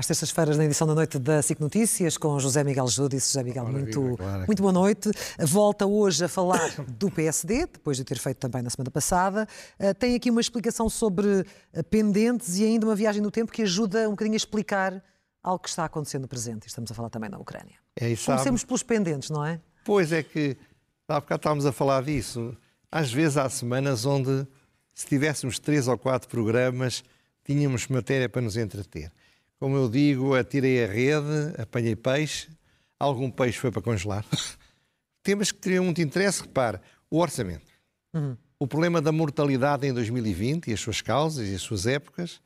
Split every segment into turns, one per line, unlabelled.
às terças-feiras na edição da noite da SIC Notícias com José Miguel Júdice. José Miguel, muito, claro. muito boa noite. Volta hoje a falar do PSD, depois de ter feito também na semana passada. Uh, tem aqui uma explicação sobre uh, pendentes e ainda uma viagem no tempo que ajuda um bocadinho a explicar algo que está acontecendo no presente. Estamos a falar também na Ucrânia.
É.
Comecemos pelos pendentes, não é?
Pois é que, há bocado estávamos a falar disso. Às vezes há semanas onde, se tivéssemos três ou quatro programas, tínhamos matéria para nos entreter. Como eu digo, atirei a rede, apanhei peixe, algum peixe foi para congelar. Temas que teriam muito interesse, repare, o orçamento. Uhum. O problema da mortalidade em 2020 e as suas causas e as suas épocas,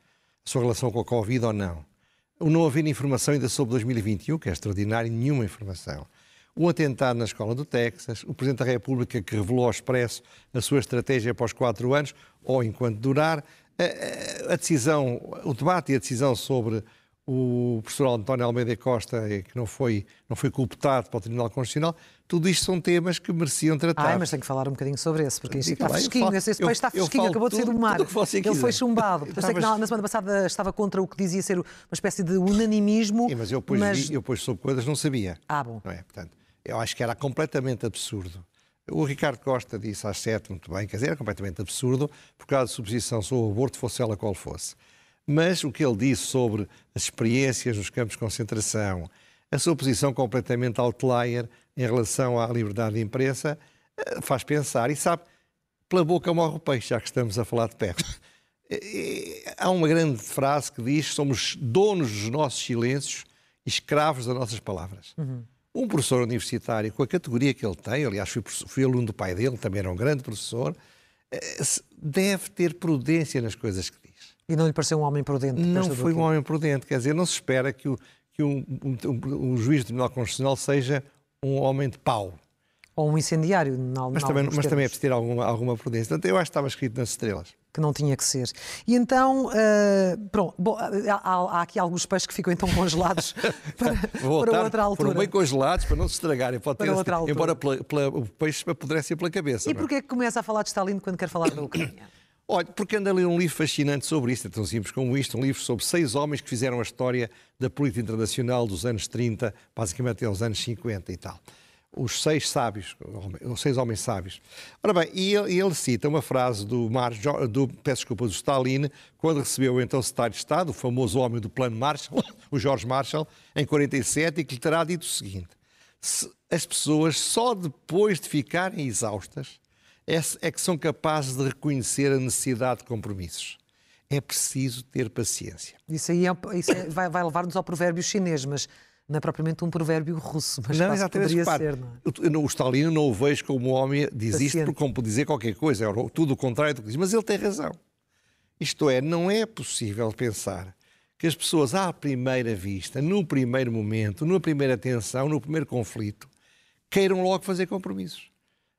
a sua relação com a Covid ou não. O não haver informação ainda sobre 2021, que é extraordinário, nenhuma informação. O atentado na escola do Texas, o Presidente da República que revelou ao expresso a sua estratégia após quatro anos, ou enquanto durar, a, a decisão, o debate e a decisão sobre o professor António Almeida Costa, é que não foi, não foi culpado para o Tribunal Constitucional, tudo isto são temas que mereciam tratar.
Ah, mas tenho que falar um bocadinho sobre esse, porque isto está fresquinho, esse, peixe está fresquinho, acabou de sair do mar. Ele foi chumbado. Eu sei que na, na, semana passada estava contra o que dizia ser uma espécie de unanimismo.
Sim, mas eu depois, mas... Vi, eu depois sobre coisas não sabia.
Ah, bom.
Não é? Portanto, eu acho que era completamente absurdo. O Ricardo Costa disse às sete, muito bem, quer dizer, era completamente absurdo, por causa de suposição sobre o aborto, fosse ela qual fosse. Mas o que ele disse sobre as experiências nos campos de concentração, a sua posição completamente outlier em relação à liberdade de imprensa, eh, faz pensar. E sabe, pela boca morre o peixe, já que estamos a falar de pé. Há uma grande frase que diz: somos donos dos nossos silêncios e escravos das nossas palavras. Uhum. Um professor universitário, com a categoria que ele tem, aliás, fui, fui aluno do pai dele, também era um grande professor, eh, deve ter prudência nas coisas que
e não lhe pareceu um homem prudente?
Não foi um homem prudente, quer dizer, não se espera que o, que um, um, um juiz do Tribunal Constitucional seja um homem de pau.
Ou um incendiário,
na, mas, também, mas também é preciso ter alguma, alguma prudência. Portanto, eu acho que estava escrito nas estrelas.
Que não tinha que ser. E então, uh, pronto, bom, há, há, aqui alguns peixes que ficam então congelados para, para outra altura.
Foram bem congelados para não se estragarem. Pode ter, para outra altura. Embora pela, pela, o peixe apodrece pela cabeça.
E é? porquê é que começa a falar de Stalin quando quer falar da Ucrânia?
Olha, porque anda a ler um livro fascinante sobre isto, é tão simples como isto, um livro sobre seis homens que fizeram a história da política internacional dos anos 30, basicamente até aos anos 50 e tal. Os seis sábios, os seis homens sábios. Ora bem, e ele, ele cita uma frase do, Mar, do, peço desculpa, do Stalin, quando recebeu então o secretário de Estado, o famoso homem do plano Marshall, o George Marshall, em 47, e que lhe terá dito o seguinte, as pessoas só depois de ficarem exaustas é, é que são capazes de reconhecer a necessidade de compromissos. É preciso ter paciência.
Isso aí é, isso é, vai, vai levar-nos ao provérbio chinês, mas não é propriamente um provérbio russo, mas não, exatamente, poderia repare, ser. Não é?
O Stalin não o vejo como um homem diz Paciente. isto como dizer qualquer coisa, é tudo o contrário do que diz, mas ele tem razão. Isto é, não é possível pensar que as pessoas, à primeira vista, no primeiro momento, na primeira tensão, no primeiro conflito, queiram logo fazer compromissos.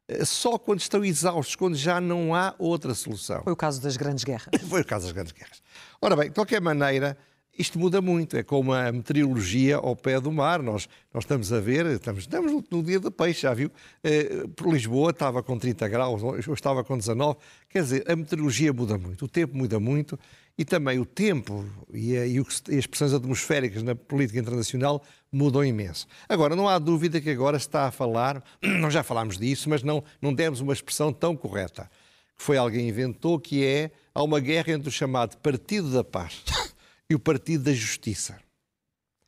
Eh, só quando estão exaustos, quando já não há outra solução.
Foi o caso das grandes guerras.
Foi o caso das grandes guerras. Ora bem, de qualquer maneira, isto muda muito. É como a meteorologia ao pé do mar. Nós, nós estamos a ver, estamos, estamos no dia do peixe, já viu? Eh, por Lisboa estava com 30 graus, eu estava com 19. Quer dizer, a meteorologia muda muito, o tempo muda muito e também o tempo e, a, e, o, e as pressões atmosféricas na política internacional mudam imenso. Agora, não há dúvida que agora está a falar, nós já falámos disso, mas não, não demos uma expressão tão correta, que foi alguém inventou, que é, há uma guerra entre o chamado Partido da Paz e o Partido da Justiça.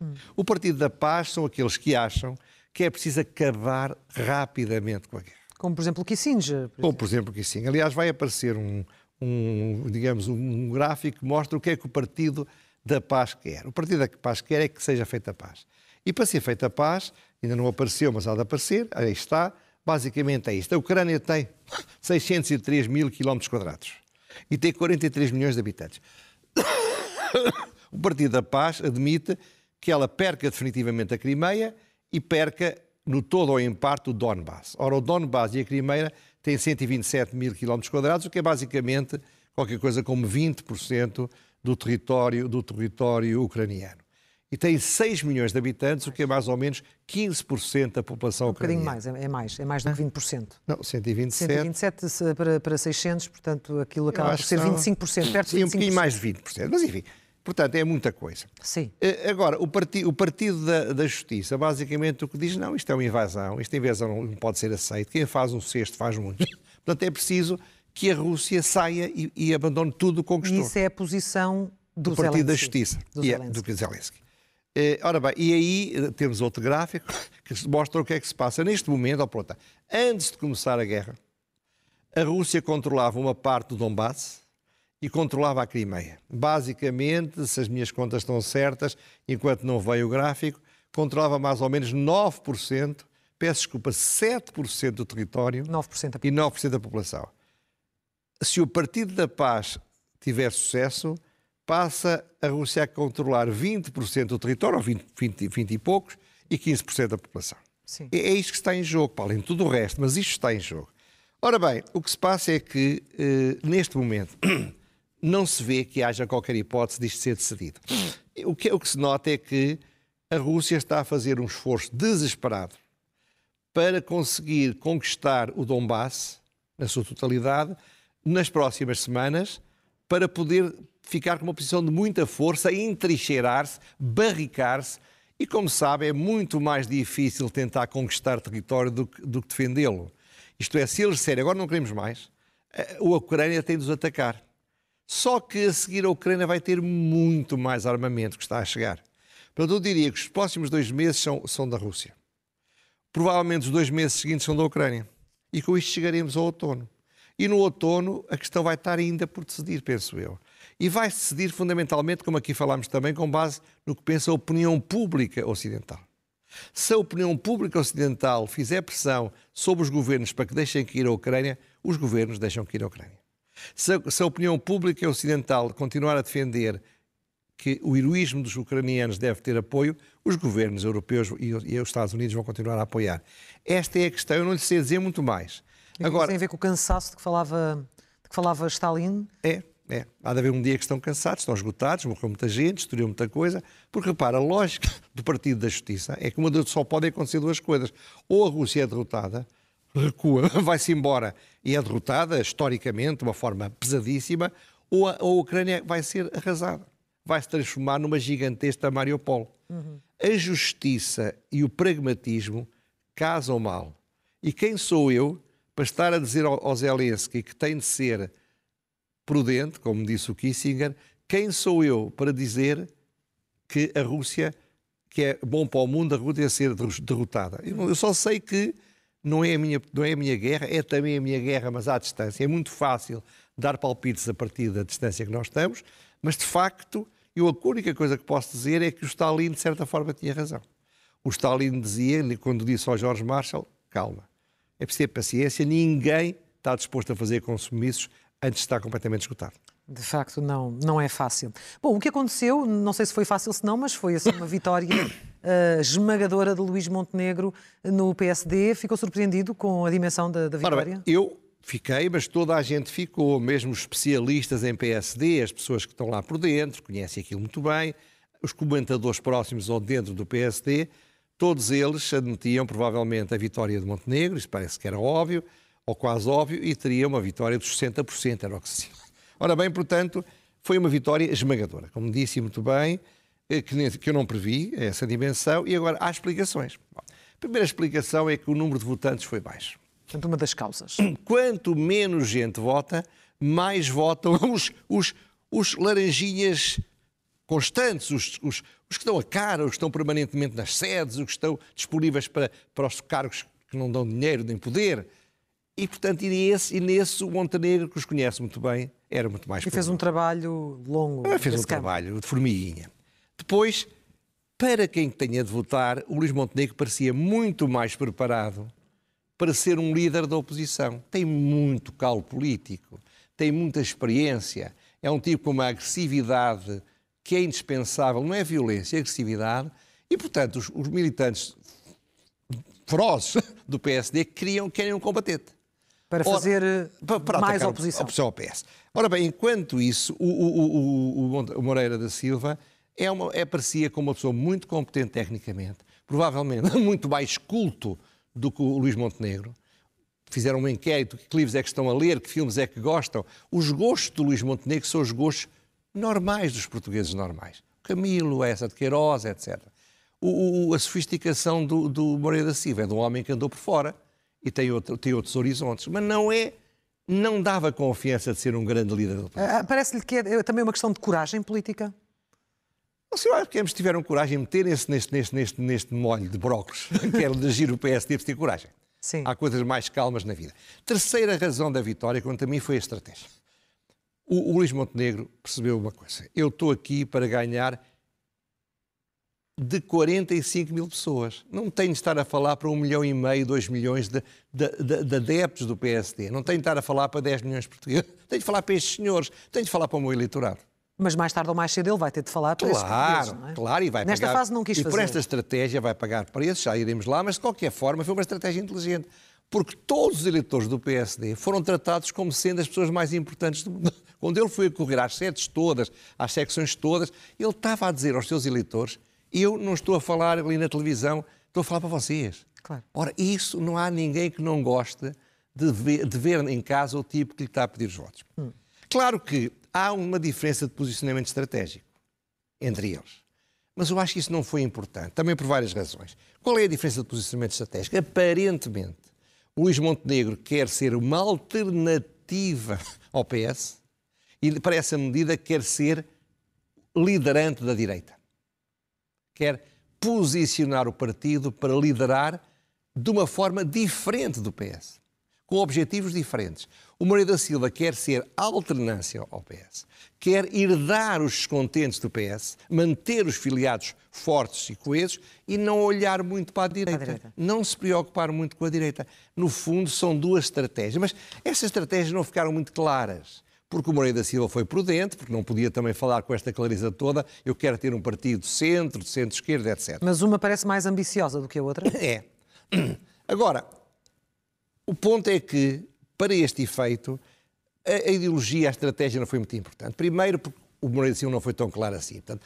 Hum. O Partido da Paz são aqueles que acham que é preciso acabar rapidamente com a guerra.
Como, por exemplo, o Kissinger.
Por Como, por exemplo, o Kissinger. Aliás, vai aparecer um, um, digamos, um gráfico que mostra o que é que o Partido da Paz quer. O Partido da Paz quer é que seja feita a paz. E para ser feita a paz, ainda não apareceu, mas há de aparecer, aí está, basicamente é isto. A Ucrânia tem 603 mil quilómetros quadrados e tem 43 milhões de habitantes. O Partido da Paz admite que ela perca definitivamente a Crimeia e perca no todo ou em parte o Donbass. Ora, o Donbass e a Crimeia têm 127 mil quilómetros quadrados, o que é basicamente qualquer coisa como 20% do território, do território ucraniano. E tem 6 milhões de habitantes, o que é mais ou menos 15% da população ucraniana.
Um bocadinho mais, é, é mais, é mais do que 20%.
Não, 127.
127 para, para 600, portanto aquilo acaba por ser 25%, perto
de 25%. Sim, um bocadinho mais de 20%. Mas enfim, Portanto, é muita coisa.
Sim.
Eh, agora, o, parti o Partido da, da, Justiça, basicamente, o que diz, não, isto é uma invasão, esta invasão não pode ser aceita, quem faz um cesto faz muito. Portanto, é preciso que a Rússia saia e, e abandone tudo o que conquistou.
E isso é a posição do,
do Partido
Zelensky.
da Justiça,
do
e. É, do Zelensky. Eh, ora bem, e aí eh, temos outro gráfico que mostra o que é que se passa neste momento. Oh, pronto, antes de começar a guerra, a Rússia controlava uma parte do Donbass, e controlava a Crimeia. Basicamente, se as minhas contas estão certas, enquanto não veio o gráfico, controlava mais ou menos 9%, peço desculpa, 7% do território
9%
e 9% da população. Se o Partido da Paz tiver sucesso, passa a Rússia a controlar 20% do território, ou 20, 20, 20 e poucos, e 15% da população.
Sim.
É, é isto que está em jogo, para além de tudo o resto, mas isto está em jogo. Ora bem, o que se passa é que, eh, neste momento, não se vê que haja qualquer hipótese disto ser decidido. O que, o que se nota é que a Rússia está a fazer um esforço desesperado para conseguir conquistar o Donbass, na sua totalidade, nas próximas semanas, para poder ficar com uma posição de muita força, entrincheirar-se, barricar-se, e como sabe, é muito mais difícil tentar conquistar território do que, do que defendê-lo. Isto é, se eles disserem agora não queremos mais, a Ucrânia tem de os atacar. Só que a seguir a Ucrânia vai ter muito mais armamento que está a chegar. Portanto, eu diria que os próximos dois meses são, são da Rússia. Provavelmente os dois meses seguintes são da Ucrânia. E com isto chegaremos ao outono. E no outono a questão vai estar ainda por decidir, penso eu. E vai decidir fundamentalmente, como aqui falámos também, com base no que pensa a opinião pública ocidental. Se a opinião pública ocidental fizer pressão sobre os governos para que deixem que ir à Ucrânia, os governos deixam que ir à Ucrânia. Se a, se a opinião pública ocidental continuar a defender que o heroísmo dos ucranianos deve ter apoio, os governos europeus e, e os Estados Unidos vão continuar a apoiar. Esta é a questão, eu não lhe sei dizer muito mais.
Agora, tem a ver com o cansaço de que falava, de que falava Stalin?
É, é. Há de haver um dia que estão cansados, estão esgotados, morreu muita gente, destruiu muita coisa. Porque, repara, a lógica do Partido da Justiça é que uma só podem acontecer duas coisas. Ou a Rússia é derrotada, recua, vai-se embora e é derrotada, historicamente, de uma forma pesadíssima, ou a, ou a Ucrânia vai ser arrasada. Vai se transformar numa gigantesca Mariupol. Uhum. A justiça e o pragmatismo casam mal. E quem sou eu para estar a dizer ao, ao Zelensky que tem de ser prudente, como disse o Kissinger, quem sou eu para dizer que a Rússia, que é bom para o mundo, a Rússia ser derrotada? Eu, só sei que não é, a minha, não é a minha guerra, é também a minha guerra, mas à distância. É muito fácil dar palpites a partir da distância que nós estamos, mas de facto, eu a única coisa que posso dizer é que o Stalin, de certa forma, tinha razão. O Stalin dizia, quando disse ao George Marshall, calma, é preciso ter paciência, ninguém está disposto a fazer compromissos antes de estar completamente esgotado.
De facto, não, não é fácil. Bom, o que aconteceu, não sei se foi fácil se não, mas foi assim uma vitória uh, esmagadora de Luís Montenegro no PSD. Ficou surpreendido com a dimensão da, da vitória?
Bem, eu fiquei, mas toda a gente ficou, mesmo os especialistas em PSD, as pessoas que estão lá por dentro, conhecem aquilo muito bem, os comentadores próximos ou dentro do PSD, todos eles admitiam provavelmente a vitória de Montenegro, isso parece que era óbvio, ou quase óbvio, e teria uma vitória dos 60%, era o que se Ora bem, portanto, foi uma vitória esmagadora, como disse muito bem, eh, que eu não previ essa dimensão, e agora há explicações. Bom, a primeira explicação é que o número de votantes foi baixo.
Portanto, uma das causas.
Quanto menos gente vota, mais votam os, os, os laranjinhas constantes, os, os, os, que estão a cara, os que estão permanentemente nas sedes, os que estão disponíveis para, para os cargos que não dão dinheiro nem poder. E, portanto, e nesse, e nesse o Montenegro, que os conhece muito bem, era muito mais...
E fez um trabalho longo.
Ah, fez um campo. trabalho de formiguinha. Depois, para quem tenha de votar, o Luís Montenegro parecia muito mais preparado para ser um líder da oposição. Tem muito calo político, tem muita experiência, é um tipo com uma agressividade que é indispensável, não é violência, é agressividade, e, portanto, os, os militantes ferozes do PSD queriam, querem um combatente.
Para fazer Ora, para, para mais oposição.
oposição ao PS. Ora bem, enquanto isso, o, o, o, o Moreira da Silva é uma, é, parecia como uma pessoa muito competente tecnicamente, provavelmente muito mais culto do que o Luís Montenegro. Fizeram um inquérito, que livros é que estão a ler, que filmes é que gostam. Os gostos do Luís Montenegro são os gostos normais dos portugueses normais. Camilo, essa de Queiroz, etc. O, a sofisticação do, do Moreira da Silva é de um homem que andou por fora e tem, outro, tem outros horizontes, mas não é não dava confiança de ser um grande líder do país.
Uh, Parece-lhe que é também uma questão de coragem política?
O senhor acha que ambos tiveram coragem de meterem-se neste, neste, neste, neste molho de brócolis, que de agir o PSD, ter coragem.
Sim.
Há coisas mais calmas na vida. Terceira razão da vitória, quanto a mim, foi a estratégia. O, o Luís Montenegro percebeu uma coisa. Eu estou aqui para ganhar de 45 mil pessoas. Não tenho de estar a falar para um milhão e meio, dois milhões de, de, de, de, adeptos do PSD. Não tenho de estar a falar para 10 milhões de portugueses. Tenho de falar para estes senhores. Tenho de falar para o meu eleitorado.
Mas mais tarde ou mais cedo ele vai ter de falar para
claro,
é?
Claro, e vai
Nesta
pagar,
fase não quis
e
fazer.
por esta estratégia vai pagar preços, já iremos lá, mas de qualquer forma foi uma estratégia inteligente. Porque todos os eleitores do PSD foram tratados como sendo as pessoas mais importantes do mundo. Quando ele foi a correr às sedes todas, às secções todas, ele estava a dizer aos seus eleitores eu não estou a falar ali na televisão, estou a falar para vocês.
Claro.
Ora, isso não há ninguém que não goste de ver, de ver em casa o tipo que lhe está a pedir os votos. Hum. Claro que há uma diferença de posicionamento estratégico entre eles. Mas eu acho que isso não foi importante, também por várias razões. Qual é a diferença de posicionamento estratégico? Aparentemente, Luís Montenegro quer ser uma alternativa ao PS e, para essa medida, quer ser liderante da direita quer posicionar o partido para liderar de uma forma diferente do PS, com objetivos diferentes. O Moreira da Silva quer ser alternância ao PS, quer herdar os descontentes do PS, manter os filiados fortes e coesos e não olhar muito para a direita,
a direita.
não se preocupar muito com a direita. No fundo, são duas estratégias, mas essas estratégias não ficaram muito claras porque o Moreira da Silva foi prudente, porque não podia também falar com esta clareza toda, eu quero ter um partido centro, de centro-esquerda, etc.
Mas uma parece mais ambiciosa do que a outra?
É. Agora, o ponto é que, para este efeito, a, a ideologia, a estratégia não foi muito importante. Primeiro, porque o Moreira da Silva não foi tão claro assim. Portanto,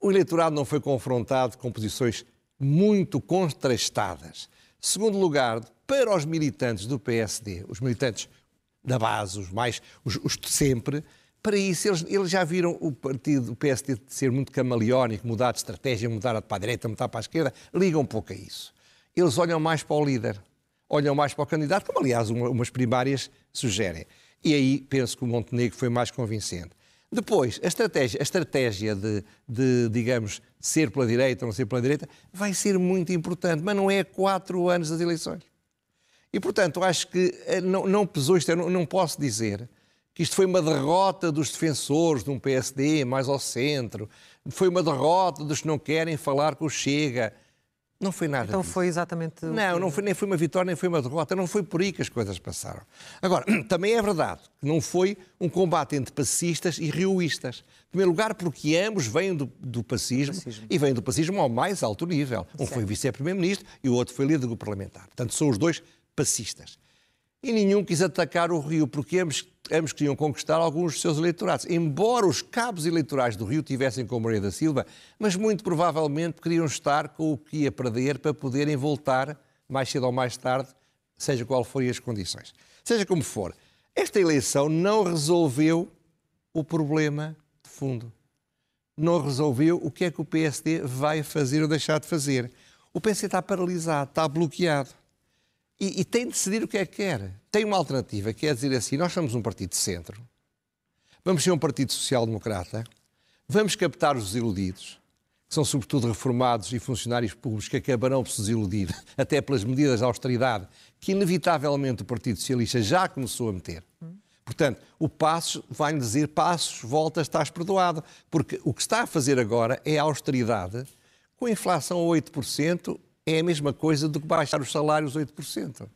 o eleitorado não foi confrontado com posições muito contrastadas. Segundo lugar, para os militantes do PSD, os militantes da base, os mais, os, os de sempre, para isso eles, eles, já viram o partido, o PSD, ser muito camaleónico, mudar de estratégia, mudar para a direita, mudar para a esquerda, ligam um pouco a isso. Eles olham mais para o líder, olham mais para o candidato, como aliás uma, umas primárias sugerem. E aí penso que o Montenegro foi mais convincente. Depois, a estratégia, a estratégia de, de, digamos, ser pela direita ou não ser pela direita, vai ser muito importante, mas não é quatro anos das eleições. E, portanto, acho que eh, não, não pesou isto, eu não posso dizer que isto foi uma derrota dos defensores de um PSD mais ao centro, foi uma derrota dos que não querem falar com o Chega. Não foi nada
Então
disso.
foi exatamente...
Não, não foi, nem foi uma vitória, nem foi uma derrota. Não foi por aí que as coisas passaram. Agora, também é verdade que não foi um combate entre passistas e rioístas. Em primeiro lugar, porque ambos vêm do, do pacismo, pacismo, e vêm do pacismo ao mais alto nível. Um certo. foi vice-primeiro-ministro e o outro foi líder do parlamentar. Portanto, são os dois passistas. E nenhum quis atacar o Rio, porque ambos, ambos queriam conquistar alguns dos seus eleitorados. Embora os cabos eleitorais do Rio tivessem com Moreira da Silva, mas muito provavelmente queriam estar com o que ia perder para poderem voltar, mais cedo ou mais tarde, seja qual forem as condições. Seja como for, esta eleição não resolveu o problema de fundo. Não resolveu o que é que o PSD vai fazer ou deixar de fazer. O PSD está paralisado, está bloqueado. E, e, tem de decidir o que é que quer. Tem uma alternativa, que é dizer assim: nós somos um partido de centro, vamos ser um partido social-democrata, vamos captar os desiludidos, que são sobretudo reformados e funcionários públicos que acabarão por se desiludir, até pelas medidas de austeridade que, inevitavelmente, o Partido Socialista já começou a meter. Portanto, o Passos vai-lhe dizer: Passos, volta, estás perdoado. Porque o que está a fazer agora é a austeridade, com a inflação a 8%, é a mesma coisa do que baixar os salários 8%.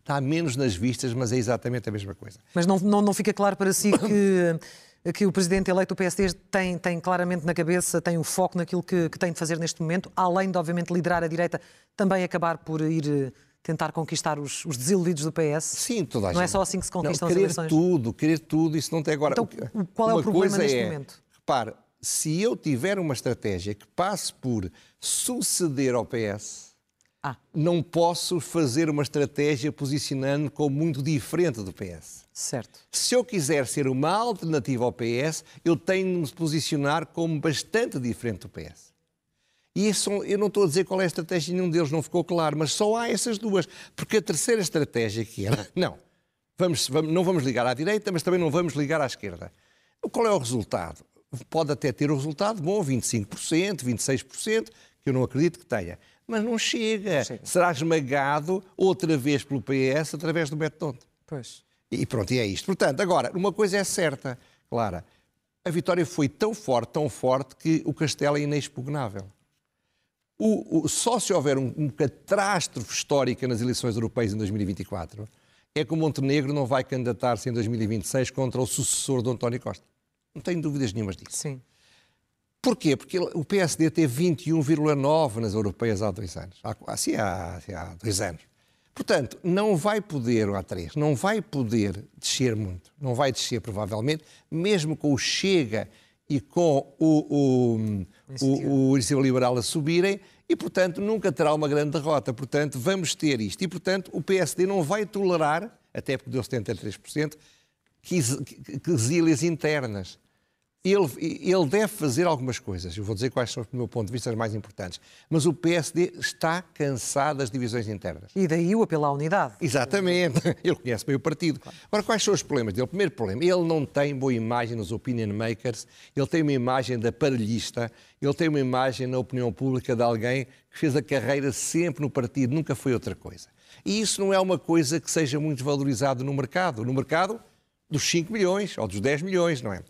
Está menos nas vistas, mas é exatamente a mesma coisa.
Mas não, não, não fica claro para si que, que o presidente eleito do PSD tem, tem claramente na cabeça, tem o um foco naquilo que, que tem de fazer neste momento, além de, obviamente, liderar a direita, também acabar por ir eh, tentar conquistar os, os desiludidos do PS?
Sim, toda a
Não
gente.
é só assim que se conquistam
não, querer
as eleições?
tudo, querer tudo, isso não tem agora.
Então, qual é o problema neste
é,
momento?
Repare, se eu tiver uma estratégia que passe por suceder ao PS, Ah. Não posso fazer uma estratégia posicionando como muito diferente do PS.
Certo.
Se eu quiser ser uma alternativa ao PS, eu tenho de me posicionar como bastante diferente do PS. E isso, eu não estou a dizer qual é a estratégia, nenhum deles não ficou claro, mas só há essas duas. Porque a terceira estratégia que era, não, vamos, vamos, não vamos ligar à direita, mas também não vamos ligar à esquerda. Qual é o resultado? Pode até ter o resultado bom, 25%, 26%, que eu não acredito que tenha. Mas não chega. chega. Será esmagado outra vez pelo PS através do método.
Pois.
E pronto, e é isto. Portanto, agora, uma coisa é certa, Clara. A vitória foi tão forte, tão forte, que o castelo é inexpugnável. O, o, só se houver um, um catástrofe histórica nas eleições europeias em 2024, é que o Montenegro não vai candidatar-se em 2026 contra o sucessor de António Costa. Não tenho dúvidas nenhumas disso.
Sim.
Porquê? Porque o PSD teve 21,9 nas europeias há dois anos. Há, assim, há, há dois anos. Portanto, não vai poder, ou há três, não vai poder descer muito. Não vai descer, provavelmente, mesmo com o Chega e com o, o, o, o Iniciativa Liberal a subirem, e, portanto, nunca terá uma grande derrota. Portanto, vamos ter isto. E, portanto, o PSD não vai tolerar, até porque deu 73%, quesílias internas ele, ele deve fazer algumas coisas. Eu vou dizer quais são, do meu ponto de vista, as mais importantes. Mas o PSD está cansado das divisões internas.
E daí o apelo à unidade.
Exatamente. Ele conhece bem o partido. Agora, quais são os problemas dele? O primeiro problema, ele não tem boa imagem nos opinion makers, ele tem uma imagem da parelhista, ele tem uma imagem na opinião pública de alguém que fez a carreira sempre no partido, nunca foi outra coisa. E isso não é uma coisa que seja muito valorizado no mercado. No mercado dos 5 milhões ou dos 10 milhões, não é?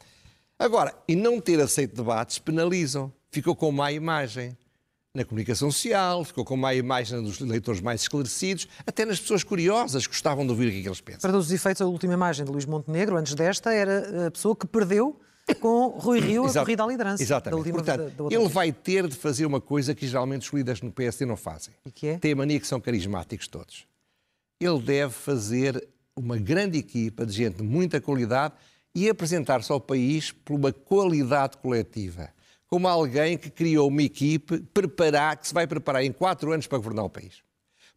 Agora, e não ter aceito debates penalizam. Ficou com má imagem na comunicação social, ficou com má imagem dos leitores mais esclarecidos, até nas pessoas curiosas que gostavam de ouvir o que, é que eles pensam.
Para todos os efeitos, a última imagem de Luís Montenegro, antes desta, era a pessoa que perdeu com Rui Rio a corrida à liderança.
Exatamente. Portanto, da, da ele vai ter de fazer uma coisa que geralmente os líderes no PSD não fazem.
E que é?
Tem a mania que são carismáticos todos. Ele deve fazer uma grande equipa de gente de muita qualidade e apresentar-se ao país por uma qualidade coletiva, como alguém que criou uma equipe preparar, que se vai preparar em quatro anos para governar o país.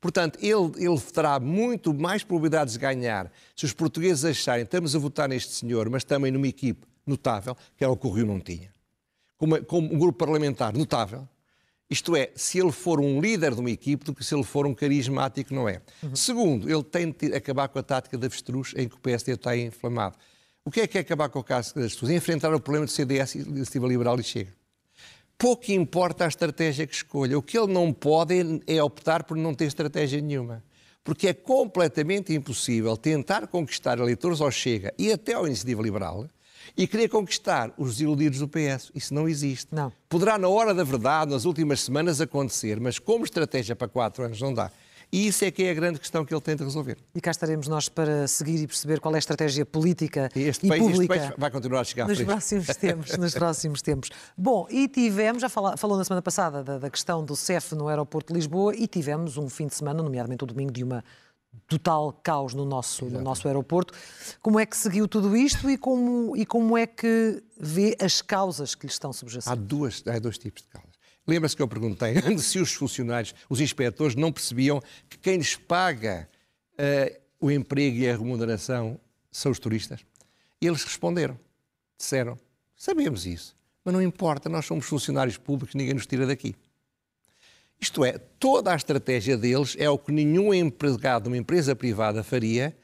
Portanto, ele, ele terá muito mais probabilidades de ganhar se os portugueses acharem estamos a votar neste senhor, mas também numa equipe notável, que era o que o Rio não tinha. Como, como um grupo parlamentar notável, isto é, se ele for um líder de uma equipe do que se ele for um carismático, não é. Uhum. Segundo, ele tem de acabar com a tática da avestruz em que o PSD está inflamado. O que é que é acabar com o caso das pessoas? Enfrentar o problema do CDS, Iniciativa Liberal e Chega. Pouco importa a estratégia que escolha. O que ele não pode é optar por não ter estratégia nenhuma. Porque é completamente impossível tentar conquistar eleitores ao Chega e até ao Iniciativa Liberal e querer conquistar os iludidos do PS. Isso não existe.
Não.
Poderá, na hora da verdade, nas últimas semanas, acontecer, mas como estratégia para quatro anos não dá. E isso é que é a grande questão que ele tem de resolver.
E cá estaremos nós para seguir e perceber qual é a estratégia política e, este e
país,
pública.
Este país vai continuar a chegar
nos próximos tempos, nos próximos tempos. Bom, e tivemos, já falou, falou na semana passada da, da questão do CEF no aeroporto de Lisboa e tivemos um fim de semana, nomeadamente o domingo, de uma total caos no nosso, no nosso aeroporto. Como é que seguiu tudo isto e como, e como é que vê as causas que lhe estão subjacentes?
Há, duas, há dois tipos de causas. Lembra-se que eu perguntei se os funcionários, os inspectores, não percebiam que quem lhes paga uh, o emprego e a remuneração são os turistas? E eles responderam, disseram, sabemos isso, mas não importa, nós somos funcionários públicos, ninguém nos tira daqui. Isto é, toda a estratégia deles é o que nenhum empregado de uma empresa privada faria,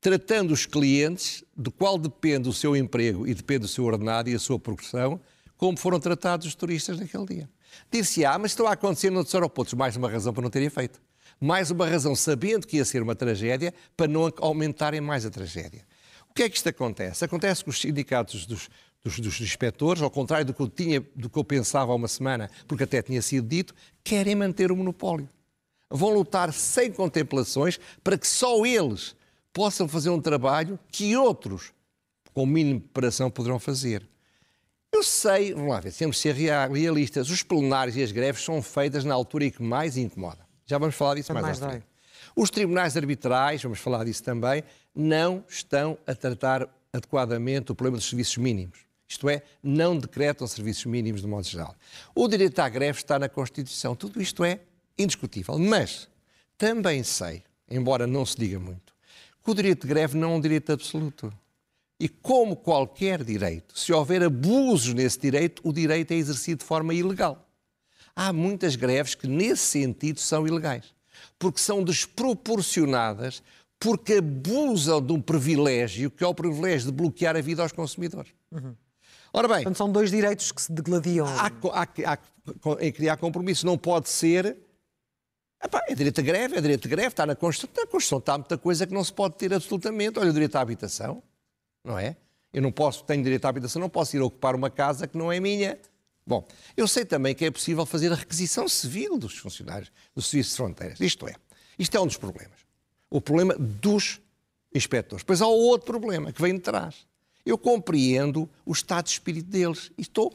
tratando os clientes, de qual depende o seu emprego e depende o seu ordenado e a sua progressão, como foram tratados os turistas naquele dia. Disse, ah, mas estão a acontecer noutros aeroportos. Mais uma razão para não terem feito. Mais uma razão, sabendo que ia ser uma tragédia, para não aumentarem mais a tragédia. O que é que isto acontece? Acontece que os sindicatos dos, dos, dos inspectores, ao contrário do que, eu tinha, do que eu pensava há uma semana, porque até tinha sido dito, querem manter o monopólio. Vão lutar sem contemplações para que só eles possam fazer um trabalho que outros, com mínima preparação, poderão fazer. Eu sei, vamos lá ver, temos de ser realistas, os plenários e as greves são feitas na altura em que mais incomoda. Já vamos falar disso mais, mais à frente. Os tribunais arbitrais, vamos falar disso também, não estão a tratar adequadamente o problema dos serviços mínimos. Isto é, não decretam serviços mínimos de modo geral. O direito à greve está na Constituição. Tudo isto é indiscutível. Mas também sei, embora não se diga muito, que o direito de greve não é um direito absoluto. E como qualquer direito, se houver abusos nesse direito, o direito é exercido de forma ilegal. Há muitas greves que, nesse sentido, são ilegais, porque são desproporcionadas, porque abusam de um privilégio, que é o privilégio de bloquear a vida aos consumidores. Uhum.
Ora bem. Portanto, são dois direitos que se degladiam.
Há, há, há, em criar compromisso. Não pode ser. Epá, é direito a greve, é direito a greve, está na Constituição. Na Constituição está muita coisa que não se pode ter absolutamente. Olha, o direito à habitação, não é? Eu não posso, tenho direito à habitação, não posso ir ocupar uma casa que não é minha. Bom, eu sei também que é possível fazer a requisição civil dos funcionários do Serviço de Fronteiras. Isto é, isto é um dos problemas. O problema dos inspectores. Pois há outro problema que vem de trás. Eu compreendo o estado de espírito deles e estou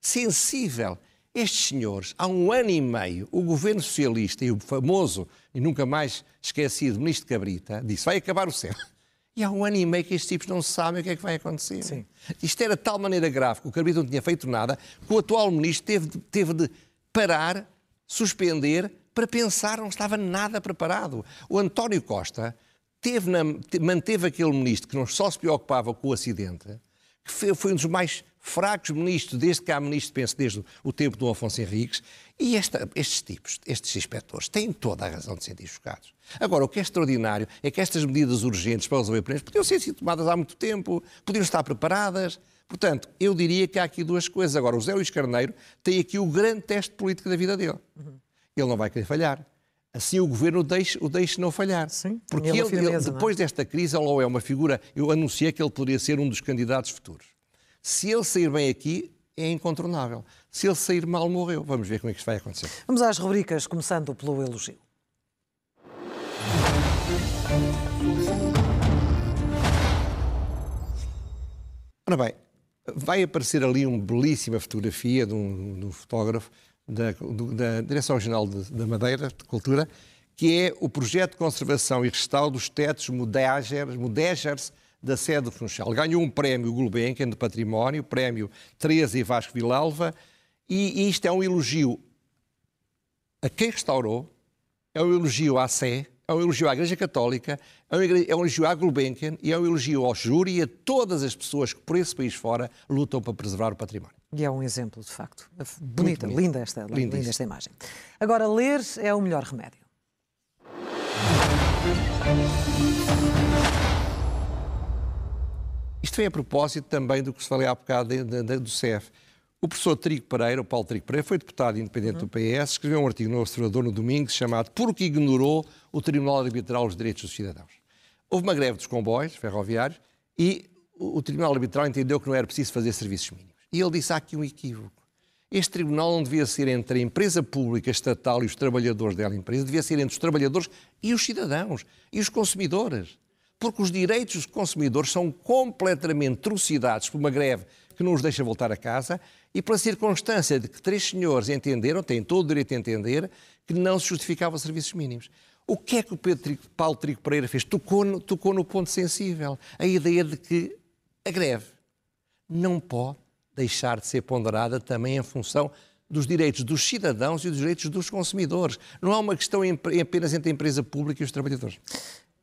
sensível. Estes senhores, há um ano e meio, o governo socialista e o famoso e nunca mais esquecido ministro Cabrita disse: vai acabar o céu. E há um ano e meio que estes tipos não sabem o que é que vai acontecer. Sim. Isto era de tal maneira grave que o Cabrita não tinha feito nada que o atual ministro teve de, teve de parar, suspender, para pensar, não estava nada preparado. O António Costa teve na, manteve aquele ministro que não só se preocupava com o acidente, que foi, foi um dos mais fracos ministros, desde que há ministro, penso, desde o tempo do Afonso Henriques, e esta, estes tipos, estes inspectores, têm toda a razão de serem chocados. Agora, o que é extraordinário é que estas medidas urgentes para resolver problemas podiam ser tomadas há muito tempo, podiam estar preparadas. Portanto, eu diria que há aqui duas coisas. Agora, o Zé Luís Carneiro tem aqui o grande teste político da vida dele. Uhum. Ele não vai querer falhar. Assim o governo o deixe, o deixe não falhar. Sim, Porque ele, firmeza, ele, é? depois é? desta crise, ele é uma figura. Eu anunciei que ele poderia ser um dos candidatos futuros. Se ele sair bem aqui, é incontornável. Se ele sair mal, morreu. Vamos ver como é que isto vai acontecer.
Vamos às rubricas, começando pelo elogio.
Ora bem, vai aparecer ali uma belíssima fotografia de um, de um fotógrafo da, da Direção-Geral da Madeira, de Cultura, que é o projeto de conservação e restauro dos tetos mudégeres da sede do Funchal. Ganhou um prémio Gulbenkian de Património, prémio Teresa e Vasco Vilalva, e isto é um elogio a quem restaurou, é um elogio à Sé, é um elogio à Igreja Católica, é um elogio à Gulbenkian e é um elogio ao júri e a todas as pessoas que por esse país fora lutam para preservar o património.
E é um exemplo, de facto. Bonita, linda esta, linda esta imagem. Agora, ler é o melhor remédio.
Isto vem a propósito também do que se falei há bocado de, de, de, do CEF. O professor Trigo Pereira, o Paulo Trigo Pereira, foi deputado independente uhum. do PS, escreveu um artigo no Observador no domingo chamado Porque ignorou o Tribunal Arbitral os Direitos dos Cidadãos. Houve uma greve dos comboios ferroviários e o Tribunal Arbitral entendeu que não era preciso fazer serviços mínimos. E ele disse: há aqui um equívoco. Este tribunal não devia ser entre a empresa pública estatal e os trabalhadores dela empresa, devia ser entre os trabalhadores e os cidadãos e os consumidores. Porque os direitos dos consumidores são completamente trucidados por uma greve que não os deixa voltar a casa e pela circunstância de que três senhores entenderam, têm todo o direito a entender, que não se justificavam serviços mínimos. O que é que o Pedro Paulo Trigo Pereira fez? Tocou no, tocou no ponto sensível. A ideia de que a greve não pode deixar de ser ponderada também em função dos direitos dos cidadãos e dos direitos dos consumidores. Não é uma questão apenas entre a empresa pública e os trabalhadores.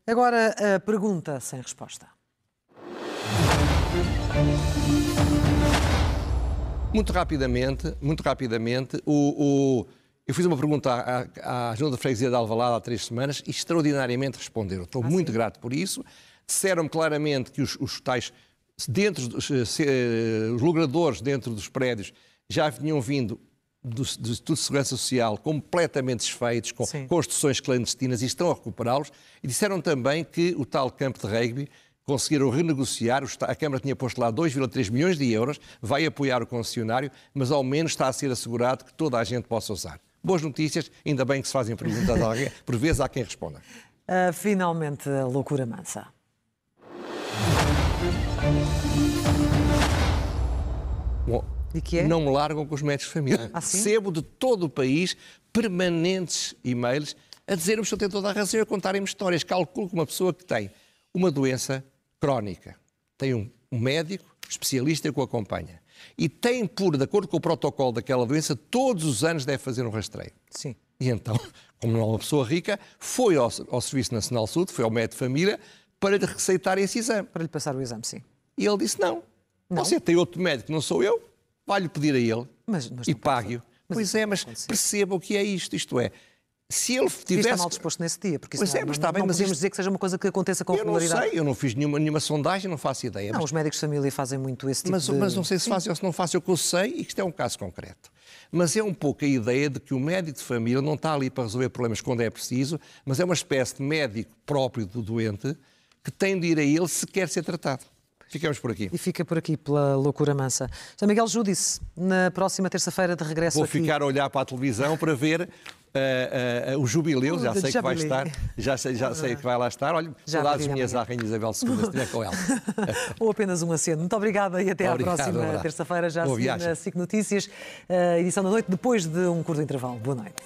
Agora, a pergunta sem resposta.
Muito rapidamente, muito rapidamente, o, o, eu fiz uma pergunta à, à Junta de Freguesia de Alvalade há três semanas e extraordinariamente responderam. Estou ah, muito sim? grato por isso. Disseram-me claramente que os, os tais dentro dos, eh, eh, os logradores dentro dos prédios já vinham vindo do, do Instituto de Segurança Social completamente desfeitos, com Sim. construções clandestinas e estão a recuperá-los. E disseram também que o tal campo de rugby conseguiram renegociar, a Câmara tinha posto lá 2,3 milhões de euros, vai apoiar o concessionário, mas ao menos está a ser assegurado que toda a gente possa usar. Boas notícias, ainda bem que se fazem perguntas a alguém, por vezes há quem responda.
Uh, finalmente, a loucura mansa.
Bom, e que é? Não me largam com os médicos de família. Ah, Recebo de todo o país permanentes e-mails a dizer-me que eu tenho toda a razão a contarem-me histórias. Calculo que uma pessoa que tem uma doença crónica, tem um, um médico especialista que o acompanha e tem por, de acordo com o protocolo daquela doença, todos os anos deve fazer um rastreio.
Sim.
E então, como não é uma pessoa rica, foi ao, ao Serviço Nacional de Saúde, foi ao médico de família, para lhe receitar esse exame.
Para lhe passar o exame, sim.
E ele disse: Não, não. você tem outro médico, não sou eu, vai-lhe pedir a ele
mas, mas
e pague-o. Pois é, mas perceba o que é isto. Isto é, se ele tivesse...
está mal disposto nesse dia, porque isso
pois
não,
é, mas está bem,
não
mas
podemos
isto...
dizer que seja uma coisa que aconteça com
eu
regularidade.
Eu não sei, eu não fiz nenhuma, nenhuma sondagem, não faço ideia.
Não,
mas...
os médicos de família fazem muito esse tipo
mas,
de...
Mas não sei se fazem ou se não fazem, o que eu sei e que isto é um caso concreto. Mas é um pouco a ideia de que o médico de família não está ali para resolver problemas quando é preciso, mas é uma espécie de médico próprio do doente que tem de ir a ele se quer ser tratado. Ficamos por aqui.
E fica por aqui pela loucura mansa. São Miguel Júdice, na próxima terça-feira de regresso
Vou
aqui.
ficar a olhar para a televisão para ver Uh, uh, uh, o jubileu, já uh, sei que vai estar, já sei, já sei que vai lá estar. Olha, já as minhas à Rainha Isabel II, se estiver com ela.
Ou apenas um aceno. Muito obrigada e até Obrigado, à próxima terça-feira, já na SIC Notícias, edição da noite, depois de um curto intervalo. Boa noite.